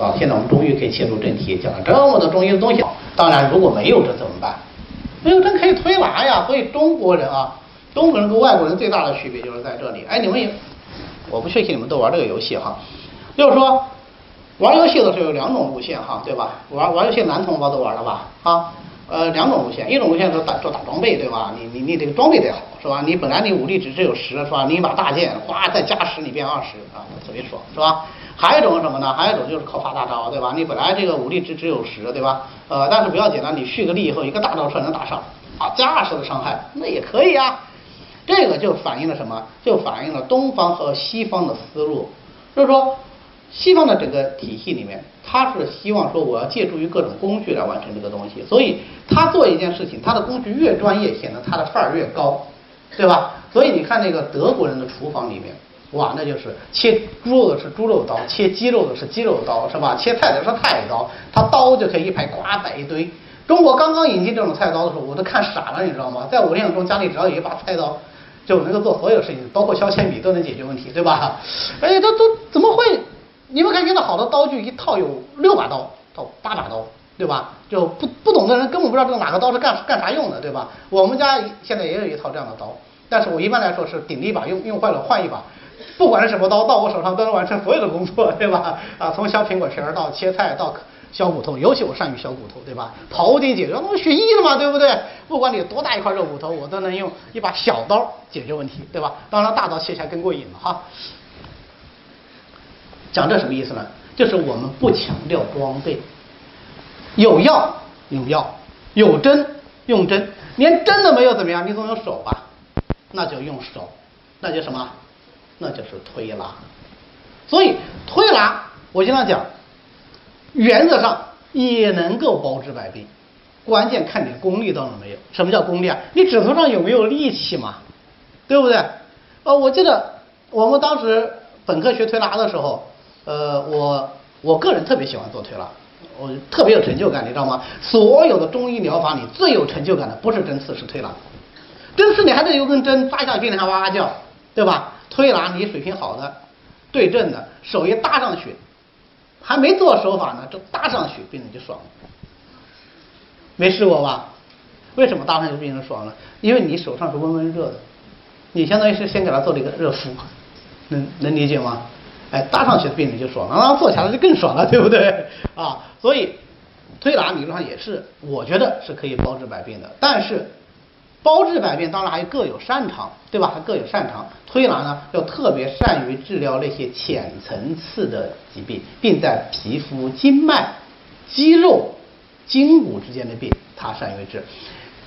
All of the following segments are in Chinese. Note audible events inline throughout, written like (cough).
啊。现在我们终于可以切入正题，讲了这么多中医的东西。当然，如果没有这怎么办？没有针可以推拿呀。所以中国人啊，中国人跟外国人最大的区别就是在这里。哎，你们也，我不确信你们都玩这个游戏哈，就是说玩游戏的时候有两种路线哈，对吧？玩玩游戏男同胞都玩了吧？啊。呃，两种路线，一种路线是打做打装备，对吧？你你你这个装备得好，是吧？你本来你武力值只有十，是吧？你一把大剑，哗，再加十，你变二十，啊，特别爽，是吧？还有一种是什么呢？还有一种就是靠发大招，对吧？你本来这个武力值只有十，对吧？呃，但是不要紧了，你蓄个力以后，一个大招出来能打上，啊，加二十的伤害，那也可以啊。这个就反映了什么？就反映了东方和西方的思路，就是说。西方的整个体系里面，他是希望说我要借助于各种工具来完成这个东西，所以他做一件事情，他的工具越专业，显得他的范儿越高，对吧？所以你看那个德国人的厨房里面，哇，那就是切猪肉的是猪肉刀，切鸡肉的是鸡肉刀，是吧？切菜的是菜刀，他刀就可以一排呱摆一堆。中国刚刚引进这种菜刀的时候，我都看傻了，你知道吗？在我印象中，家里只要有一把菜刀，就能够做所有事情，包括削铅笔都能解决问题，对吧？哎，这都怎么会？你们看，现在好的刀具一套有六把刀到八把刀，对吧？就不不懂的人根本不知道这个哪个刀是干干啥用的，对吧？我们家现在也有一套这样的刀，但是我一般来说是顶着一把用用坏了换一把，不管是什么刀到我手上都能完成所有的工作，对吧？啊，从削苹果皮儿到切菜到削骨头，尤其我善于削骨头，对吧？庖丁解决，那不学医的嘛，对不对？不管你多大一块肉骨头，我都能用一把小刀解决问题，对吧？当然大刀切起来更过瘾了哈。讲这什么意思呢？就是我们不强调装备，有药用药，有针用针，连针都没有怎么样？你总有手吧？那就用手，那就什么？那就是推拿。所以推拿，我经常讲，原则上也能够包治百病，关键看你功力到了没有。什么叫功力啊？你指头上有没有力气嘛？对不对？呃，我记得我们当时本科学推拿的时候。呃，我我个人特别喜欢做推拿，我特别有成就感，你知道吗？所有的中医疗法里最有成就感的不是针刺，是推拿。针刺你还得有根针扎下去，病人还哇哇叫，对吧？推拿你水平好的，对症的，手一搭上去，还没做手法呢，就搭上去，病人就爽了。没试过吧？为什么搭上去病人爽了？因为你手上是温温热的，你相当于是先给他做了一个热敷，能能理解吗？哎，搭上去病人就爽了，然后坐下来就更爽了，对不对？啊，所以推拿理论上也是，我觉得是可以包治百病的。但是包治百病当然还各有擅长，对吧？还各有擅长。推拿呢，要特别善于治疗那些浅层次的疾病，并在皮肤、经脉、肌肉、筋骨之间的病，它善于治，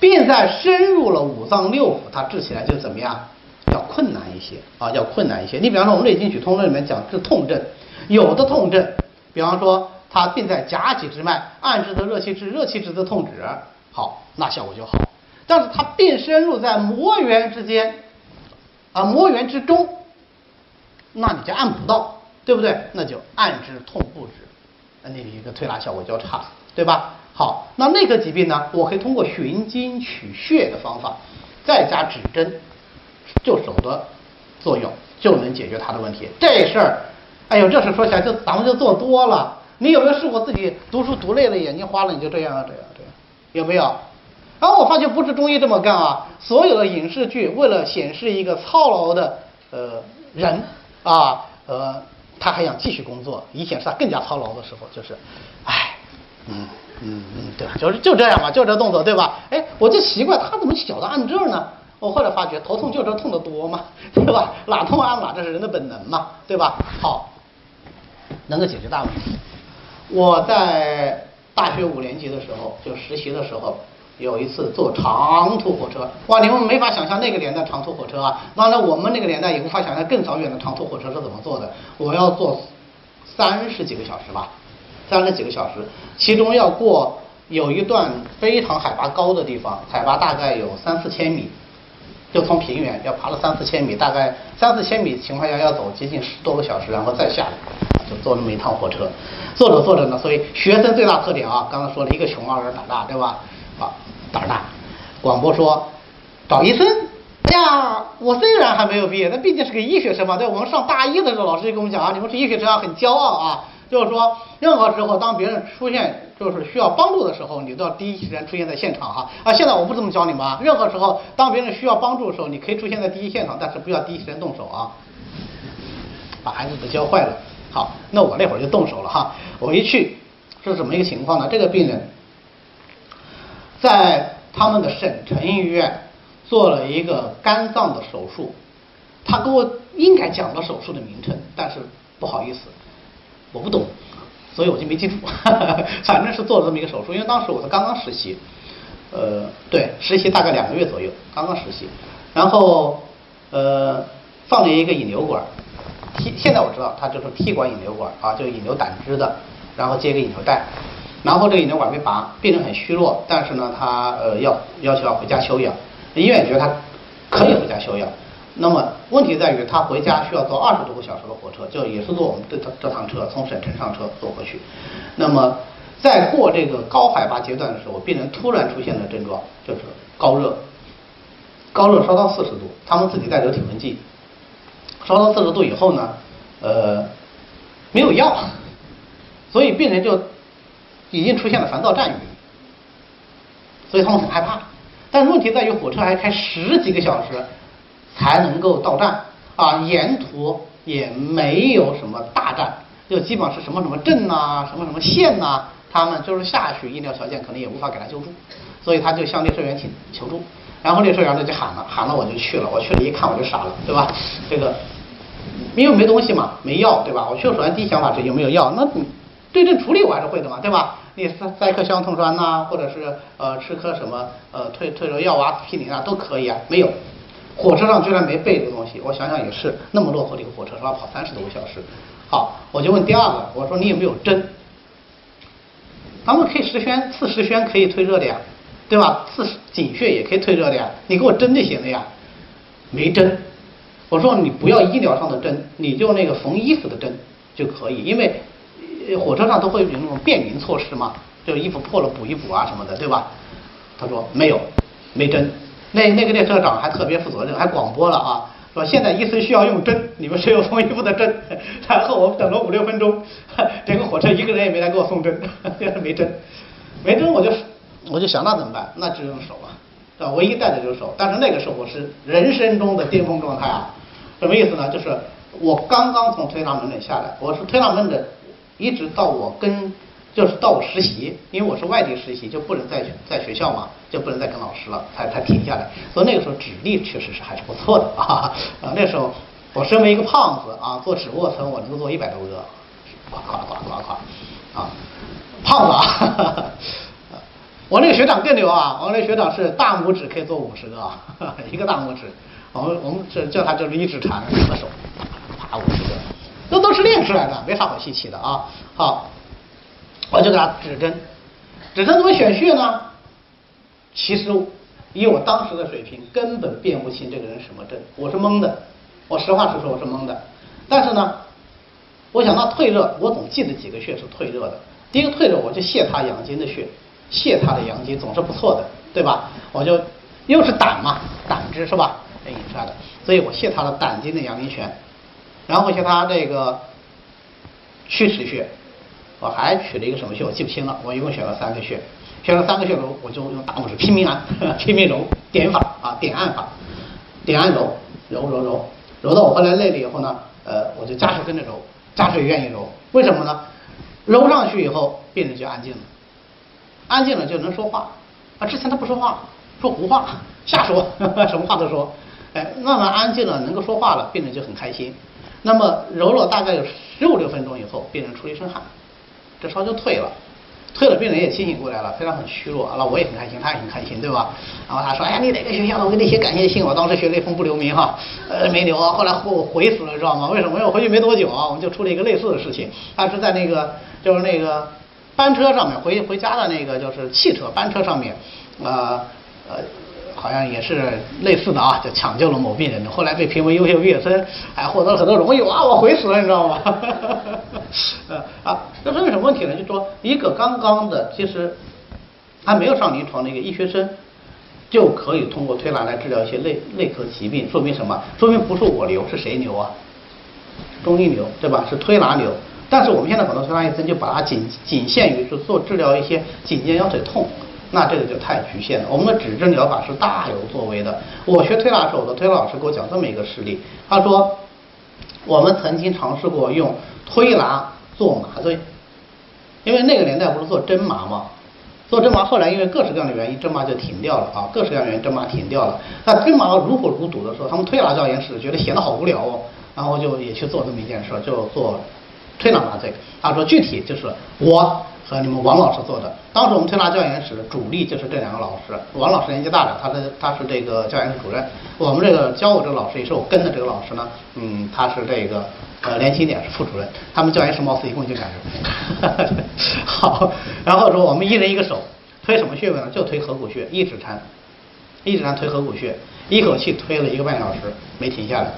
并在深入了五脏六腑，它治起来就怎么样？要困难一些啊，要困难一些。你比方说，我们《内经曲通论》里面讲治痛症，有的痛症，比方说它病在夹脊之脉，按治的热气滞，热气滞则痛止，好，那效果就好。但是它并深入在膜缘之间，啊，膜缘之中，那你就按不到，对不对？那就按之痛不止，那你一个推拿效果就差，对吧？好，那那个疾病呢，我可以通过寻经取穴的方法，再加指针。就手的作用就能解决他的问题，这事儿，哎呦，这事说起来就咱们就做多了。你有没有试过自己读书读累了，眼睛花了，你就这样啊，这样这样，有没有？然后我发现不是中医这么干啊，所有的影视剧为了显示一个操劳的呃人啊呃，他还想继续工作，以显示他更加操劳的时候，就是，哎，嗯嗯嗯，对吧？就是就这样嘛，就这动作对吧？哎，我就奇怪他怎么小的按这儿呢？我后来发觉，头痛就这痛的多嘛，对吧？哪痛按哪，这是人的本能嘛，对吧？好，能够解决大问题。我在大学五年级的时候，就实习的时候，有一次坐长途火车，哇，你们没法想象那个年代长途火车啊。当然，我们那个年代也无法想象更早远的长途火车是怎么坐的。我要坐三十几个小时吧，三十几个小时，其中要过有一段非常海拔高的地方，海拔大概有三四千米。就从平原要爬了三四千米，大概三四千米情况下要走接近十多个小时，然后再下来，就坐那么一趟火车。坐着坐着呢，所以学生最大特点啊，刚刚说了一个穷二个胆大，对吧？啊，胆大。广播说找医生。哎呀，我虽然还没有毕业，但毕竟是个医学生嘛。对，我们上大一的时候，老师就跟我们讲啊，你们是医学生啊，很骄傲啊。就是说，任何时候当别人出现就是需要帮助的时候，你都要第一时间出现在现场哈。啊，现在我不这么教你们啊。任何时候当别人需要帮助的时候，你可以出现在第一现场，但是不要第一时间动手啊，把孩子都教坏了。好，那我那会儿就动手了哈。我一去是怎么一个情况呢？这个病人在他们的省城医院做了一个肝脏的手术。他给我应该讲了手术的名称，但是不好意思，我不懂，所以我就没记住。(laughs) 反正是做了这么一个手术，因为当时我是刚刚实习，呃，对，实习大概两个月左右，刚刚实习，然后呃放了一个引流管，踢，现在我知道它就是踢管引流管啊，就引流胆汁的，然后接个引流带，然后这个引流管被拔，病人很虚弱，但是呢他呃要要求要回家休养，医院觉得他可以回家休养。那么问题在于，他回家需要坐二十多个小时的火车，就也是坐我们这趟这趟车从省城上车坐回去。那么在过这个高海拔阶段的时候，病人突然出现的症状就是高热，高热烧到四十度，他们自己带着体温计，烧到四十度以后呢，呃，没有药，所以病人就已经出现了烦躁战语，所以他们很害怕。但是问题在于，火车还开十几个小时。才能够到站啊，沿途也没有什么大站，就基本上是什么什么镇呐，什么什么县呐，他们就是下去医疗条件可能也无法给他救助，所以他就向列车员请求助，然后列车员呢就喊了，喊了我就去了，我去了一看我就傻了，对吧？这个因为没东西嘛，没药，对吧？我去了首先第一想法是有没有药，那对症处理我还是会的嘛，对吧？你塞塞颗香痛栓呐，或者是呃吃颗什么呃退退热药啊、皮林啊都可以啊，没有。火车上居然没备这个东西，我想想也是，那么落后的一个火车，是吧？跑三十多个小时。好，我就问第二个，我说你有没有针？咱们可以十宣，刺十宣可以退热的呀，对吧？刺井穴也可以退热的呀，你给我针就行了呀。没针，我说你不要医疗上的针，你就那个缝衣服的针就可以，因为火车上都会有那种便民措施嘛，就衣服破了补一补啊什么的，对吧？他说没有，没针。那那个列车长还特别负责任，还广播了啊，说现在医生需要用针，你们谁有缝衣服的针？然后我等了五六分钟，整个火车一个人也没来给我送针，没针，没针我就我就想那怎么办？那只用手啊，对吧？唯一带的就是手，但是那个时候我是人生中的巅峰状态啊，什么意思呢？就是我刚刚从推拿门诊下来，我是推拿门诊，一直到我跟。就是到我实习，因为我是外地实习，就不能在在学校嘛，就不能再跟老师了，才才停下来。所以那个时候指力确实是还是不错的啊啊！那时候我身为一个胖子啊，做指卧层我能够做一百多个，夸夸夸夸夸啊，胖子啊！我那个学长更牛啊，我那个学长是大拇指可以做五十个，(laughs) 一个大拇指，我们我们这叫他就是一指禅，两个手啪啪五十个，这都是练出来的，没啥好稀奇的啊。好。我就给他指针，指针怎么选穴呢？其实以我当时的水平，根本辨不清这个人什么症，我是懵的。我实话实说，我是懵的。但是呢，我想到退热，我总记得几个穴是退热的。第一个退热，我就泻他阳经的穴，泻他的阳经总是不错的，对吧？我就又是胆嘛，胆汁是吧？引出来的，所以我泻他的胆经的阳明泉，然后像他这个曲池穴。我还取了一个什么穴，我记不清了。我一共选了三个穴，选了三个穴揉，我就用大拇指拼命按，(laughs) 拼命揉，点法啊，点按法，点按揉，揉揉揉，揉到我后来累了以后呢，呃，我就加水跟着揉，加水愿意揉，为什么呢？揉上去以后，病人就安静了，安静了就能说话，啊，之前他不说话，说胡话，瞎说，(laughs) 什么话都说，哎，慢慢安静了，能够说话了，病人就很开心。那么揉了大概有十五六分钟以后，病人出一身汗。这烧就退了，退了，病人也清醒过来了，虽然很虚弱，那我也很开心，他也很开心，对吧？然后他说：“哎呀，你哪个学校的？我给你写感谢信。我当时学雷锋不留名哈，呃，没留啊。后来我悔死了，知道吗？为什么？因为我回去没多久啊，我们就出了一个类似的事情。他是在那个就是那个班车上面回回家的那个就是汽车班车上面，呃呃。”好像也是类似的啊，就抢救了某病人，后来被评为优秀毕业生，还获得了很多荣誉啊！我悔死了，你知道吗？(laughs) 啊，这说明什么问题呢？就说一个刚刚的，其实还没有上临床的一个医学生，就可以通过推拿来治疗一些内内科疾病，说明什么？说明不是我牛，是谁牛啊？中医牛，对吧？是推拿牛。但是我们现在很多推拿医生就把它仅仅限于是做治疗一些颈肩腰腿痛，那这个就太局限了。我们的指针疗法是大有作为的。我学推拿时候，我的推拿老师给我讲这么一个事例，他说我们曾经尝试过用推拿做麻醉，因为那个年代不是做针麻吗？做针麻后来因为各式各样的原因，针麻就停掉了啊，各式各样的原因针麻停掉了。那针麻如火如荼的时候，他们推拿教研室觉得闲得好无聊哦，然后就也去做这么一件事，就做推拿麻醉。他说具体就是我和你们王老师做的。当时我们推拿教研室主力就是这两个老师，王老师年纪大了，他的他是这个教研室主任。我们这个教我这个老师也是我跟的这个老师呢，嗯，他是这个呃年轻点是副主任。他们教研室貌似一共就两人。(laughs) 好，然后说我们一人一个手，推什么穴位呢？就推合谷穴，一指禅，一指禅推合谷穴，一口气推了一个半小时，没停下来，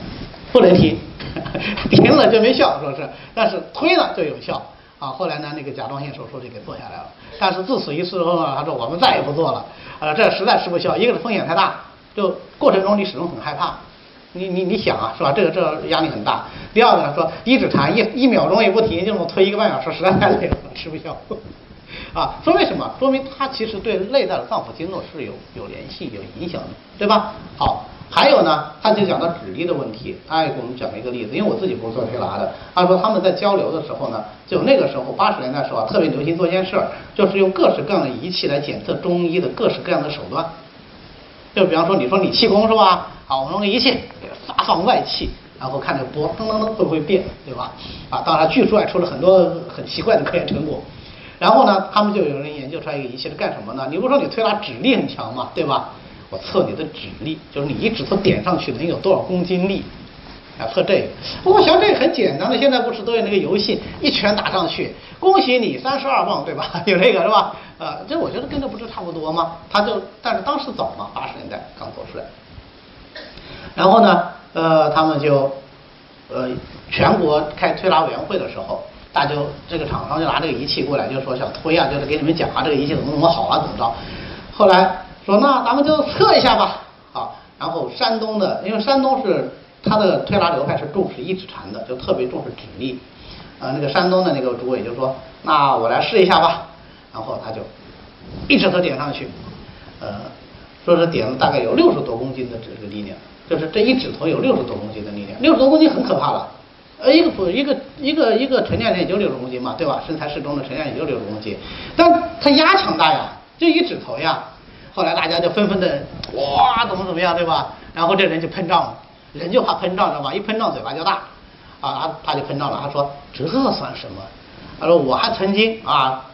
不能停，(laughs) 停了就没效，说是，但是推了就有效。啊，后来呢，那个甲状腺手术就给做下来了。但是自此一次后呢，他说我们再也不做了，啊，这实在吃不消。一个是风险太大，就过程中你始终很害怕，你你你想啊，是吧？这个这压力很大。第二个呢，说一指禅一一秒钟也不停，就这么推一个半小时，实在太累了，吃不消。啊，说明什么？说明它其实对内在的脏腑经络是有有联系、有影响的，对吧？好。还有呢，他就讲到指力的问题，他也给我们讲了一个例子，因为我自己不是做推拿的，他说他们在交流的时候呢，就那个时候八十年代时候啊，特别流行做一件事儿，就是用各式各样的仪器来检测中医的各式各样的手段。就比方说，你说你气功是吧？好，我们用个仪器发放外气，然后看这波噔噔噔会不会变，对吧？啊，当然据说还出了很多很奇怪的科研成果。然后呢，他们就有人研究出来一个仪器是干什么呢？你不说你推拿指力很强嘛，对吧？我测你的指力，就是你一指头点上去能有多少公斤力，啊，测这个。我想这个很简单的，现在不是都有那个游戏，一拳打上去，恭喜你三十二磅，对吧？(laughs) 有那个是吧？呃，这我觉得跟这不是差不多吗？他就，但是当时早嘛，八十年代刚做出来。然后呢，呃，他们就，呃，全国开推拿委员会的时候，大家就这个厂商就拿这个仪器过来，就说想推啊，就是给你们讲啊，这个仪器怎么怎么好啊，怎么着？后来。说那咱们就测一下吧，好，然后山东的，因为山东是他的推拉流派是重视一指禅的，就特别重视指力，呃，那个山东的那个主委就说，那我来试一下吧，然后他就一指头点上去，呃，说是点了大概有六十多公斤的这个力量，就是这一指头有六十多公斤的力量，六十多公斤很可怕了，呃，一个不一个一个一个成年人也就六十公斤嘛，对吧？身材适中的成年人也就六十公斤，但他压强大呀，就一指头呀。后来大家就纷纷的哇，怎么怎么样，对吧？然后这人就膨胀了，人就怕膨胀，知道吧？一膨胀嘴巴就大，啊，他他就膨胀了。他说这算什么？他说我还曾经啊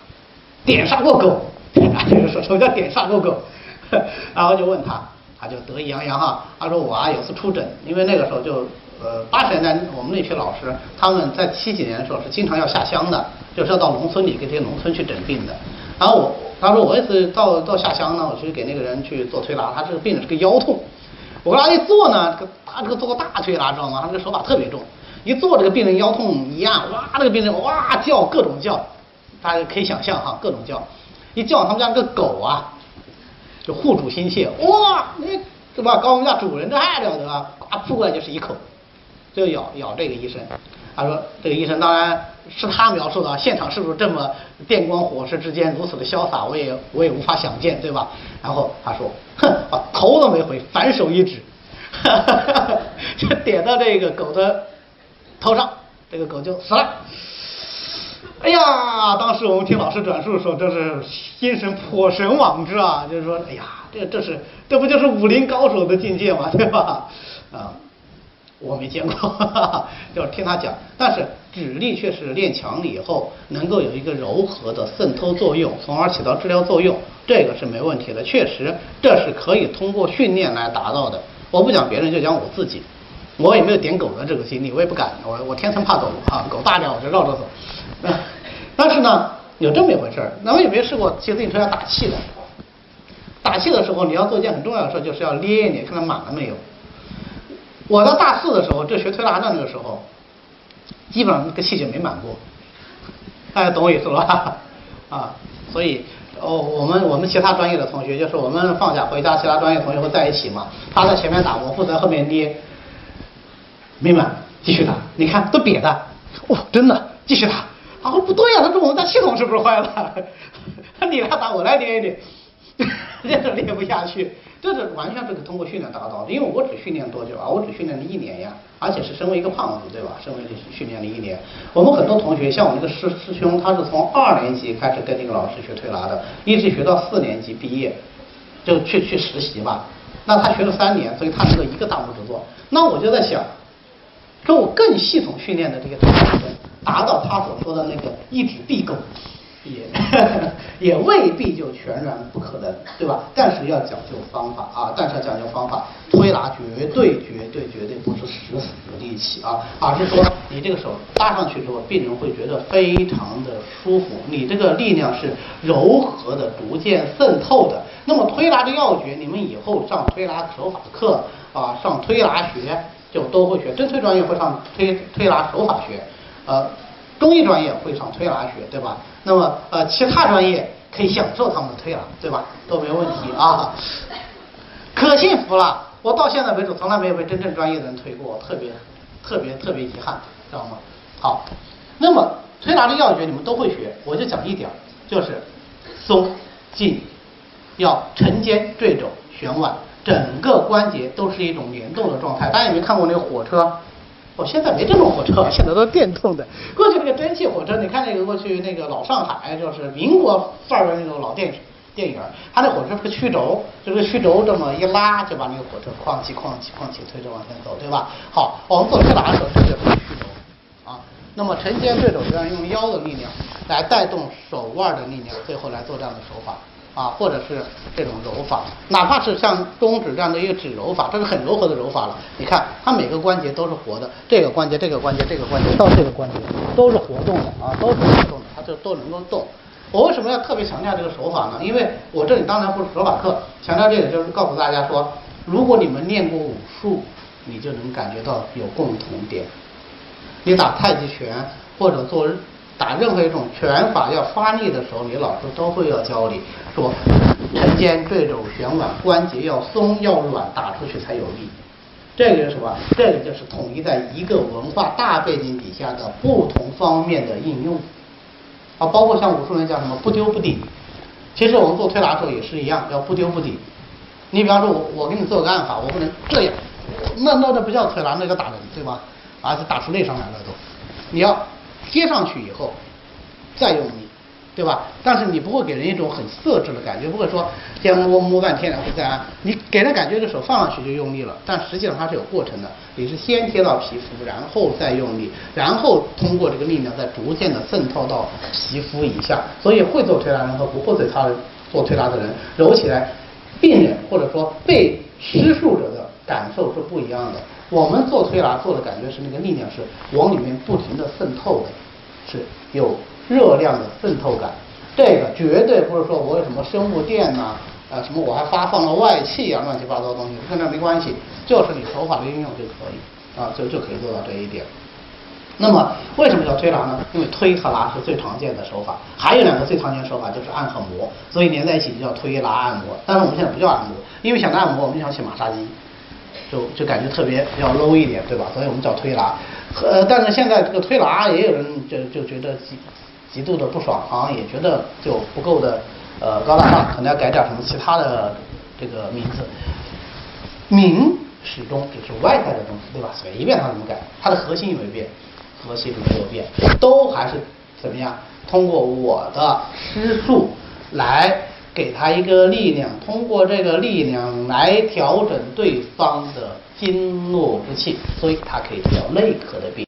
点杀过狗，就是说什么叫点杀过狗？(laughs) 然后就问他，他就得意洋洋哈。他说我啊有次出诊，因为那个时候就呃八十年代我们那批老师他们在七几年的时候是经常要下乡的，就是要到农村里给这些农村去诊病的。然后我。他说我也是到到下乡呢，我去给那个人去做推拿，他这个病人是个腰痛。我给他一做呢，这个他这个做个大推拿知道吗？他这个手法特别重，一做这个病人腰痛一按，哇，这个病人哇叫各种叫，大家可以想象哈，各种叫，一叫他们家那个狗啊，就护主心切，哇，你是吧？搞我们家主人这还了得啊，扑过来就是一口，就咬咬这个医生。他说：“这个医生当然是他描述的，现场是不是这么电光火石之间如此的潇洒？我也我也无法想见，对吧？”然后他说：“哼，把头都没回，反手一指，(laughs) 就点到这个狗的头上，这个狗就死了。”哎呀，当时我们听老师转述说，这是心神颇神往之啊，就是说，哎呀，这这是这不就是武林高手的境界吗？对吧？啊。我没见过，(laughs) 就是听他讲，但是指力确实练强了以后，能够有一个柔和的渗透作用，从而起到治疗作用，这个是没问题的。确实，这是可以通过训练来达到的。我不讲别人，就讲我自己，我也没有点狗的这个经历，我也不敢，我我天生怕狗啊，狗大点我就绕着走。(laughs) 但是呢，有这么一回事儿，那我有没有试过骑自行车要打气的？打气的时候，你要做一件很重要的事，就是要捏一捏，看它满了没有。我到大四的时候，这学推拿的那个时候，基本上那个气就没满过，大家懂我意思了吧？(laughs) 啊，所以哦，我们我们其他专业的同学，就是我们放假回家，其他专业同学会在一起嘛，他在前面打，我负责后面捏，没满，继续打，你看都瘪的，哇，真的继续打。他说不对呀，他说我们家系统是不是坏了？(laughs) 你来打，我来捏一练，(laughs) 这都练不下去。这是完全是通过训练达到的，因为我只训练多久啊？我只训练了一年呀，而且是身为一个胖子，对吧？身为训练了一年，我们很多同学，像我那个师师兄，他是从二年级开始跟那个老师学推拿的，一直学到四年级毕业，就去去实习吧。那他学了三年，所以他能够一个大拇指做。那我就在想，说我更系统训练的这个同学，达到他所说的那个一指必够。也 (laughs) 也未必就全然不可能，对吧？但是要讲究方法啊，但是要讲究方法，推拿绝对绝对绝对不是死死的力气啊，而是说你这个手搭上去之后，病人会觉得非常的舒服，你这个力量是柔和的，逐渐渗透的。那么推拿的要诀，你们以后上推拿手法课啊，上推拿学就都会学，针推专业会上推推拿手法学，呃。中医专业会上推拿学，对吧？那么呃，其他专业可以享受他们的推拿，对吧？都没问题啊。可幸福了，我到现在为止从来没有被真正专业的人推过，特别特别特别遗憾，知道吗？好，那么推拿的要诀你们都会学，我就讲一点，就是松紧，要沉肩坠肘旋腕，整个关节都是一种联动的状态。大家有没有看过那个火车？哦，现在没这种火车，现在都是电动的。过去那个蒸汽火车，你看那个过去那个老上海，就是民国范儿的那种老电电影，它那火车是个曲轴，这个曲轴这么一拉，就把那个火车哐起哐起哐起推着往前走，对吧？好，我们做推拿的时候，这就是曲轴啊。那么沉肩坠肘，这样用腰的力量来带动手腕的力量，最后来做这样的手法。啊，或者是这种揉法，哪怕是像中指这样的一个指揉法，这是很柔和的揉法了。你看，它每个关节都是活的，这个关节、这个关节、这个关节到这个关节都是活动的啊，都是活动的，它就都能够动。我为什么要特别强调这个手法呢？因为我这里当然不是手法课，强调这个就是告诉大家说，如果你们练过武术，你就能感觉到有共同点。你打太极拳或者做。打任何一种拳法要发力的时候，你老师都会要教你说沉肩坠肘旋腕，关节要松要软，打出去才有力。这个是什么？这个就是统一在一个文化大背景底下的不同方面的应用。啊，包括像武术人讲什么不丢不抵，其实我们做推拿的时候也是一样，要不丢不抵。你比方说，我我给你做个案法，我不能这样，那那那不叫推拿，那叫打人，对吧？而且打出内伤来了都，你要。贴上去以后，再用力，对吧？但是你不会给人一种很色质的感觉，不会说先摸摸半天然后再按，你给人感觉这手放上去就用力了，但实际上它是有过程的。你是先贴到皮肤，然后再用力，然后通过这个力量再逐渐的渗透到皮肤以下。所以会做推拿人和不会做他做推拿的人揉起来，病人或者说被施术者的感受是不一样的。我们做推拿做的感觉是那个力量是往里面不停的渗透的，是有热量的渗透感。这个绝对不是说我有什么生物电呐，啊什么我还发放了外气啊，乱七八糟东西跟这没关系，就是你手法的运用就可以啊，就就可以做到这一点。那么为什么叫推拿呢？因为推和拿是最常见的手法，还有两个最常见的手法就是按和摩，所以连在一起就叫推拿按摩。但是我们现在不叫按摩，因为想按摩我们就想起马杀鸡。就就感觉特别要 low 一点，对吧？所以我们叫推拿。呃，但是现在这个推拿也有人就就觉得极极度的不爽好像，也觉得就不够的呃高大上，可能要改点什么其他的这个名字。名始终只是外在的东西，对吧？随便他怎么改，它的核心有没有变，核心没有变，都还是怎么样？通过我的施术来。给他一个力量，通过这个力量来调整对方的经络之气，所以他可以治疗内科的病。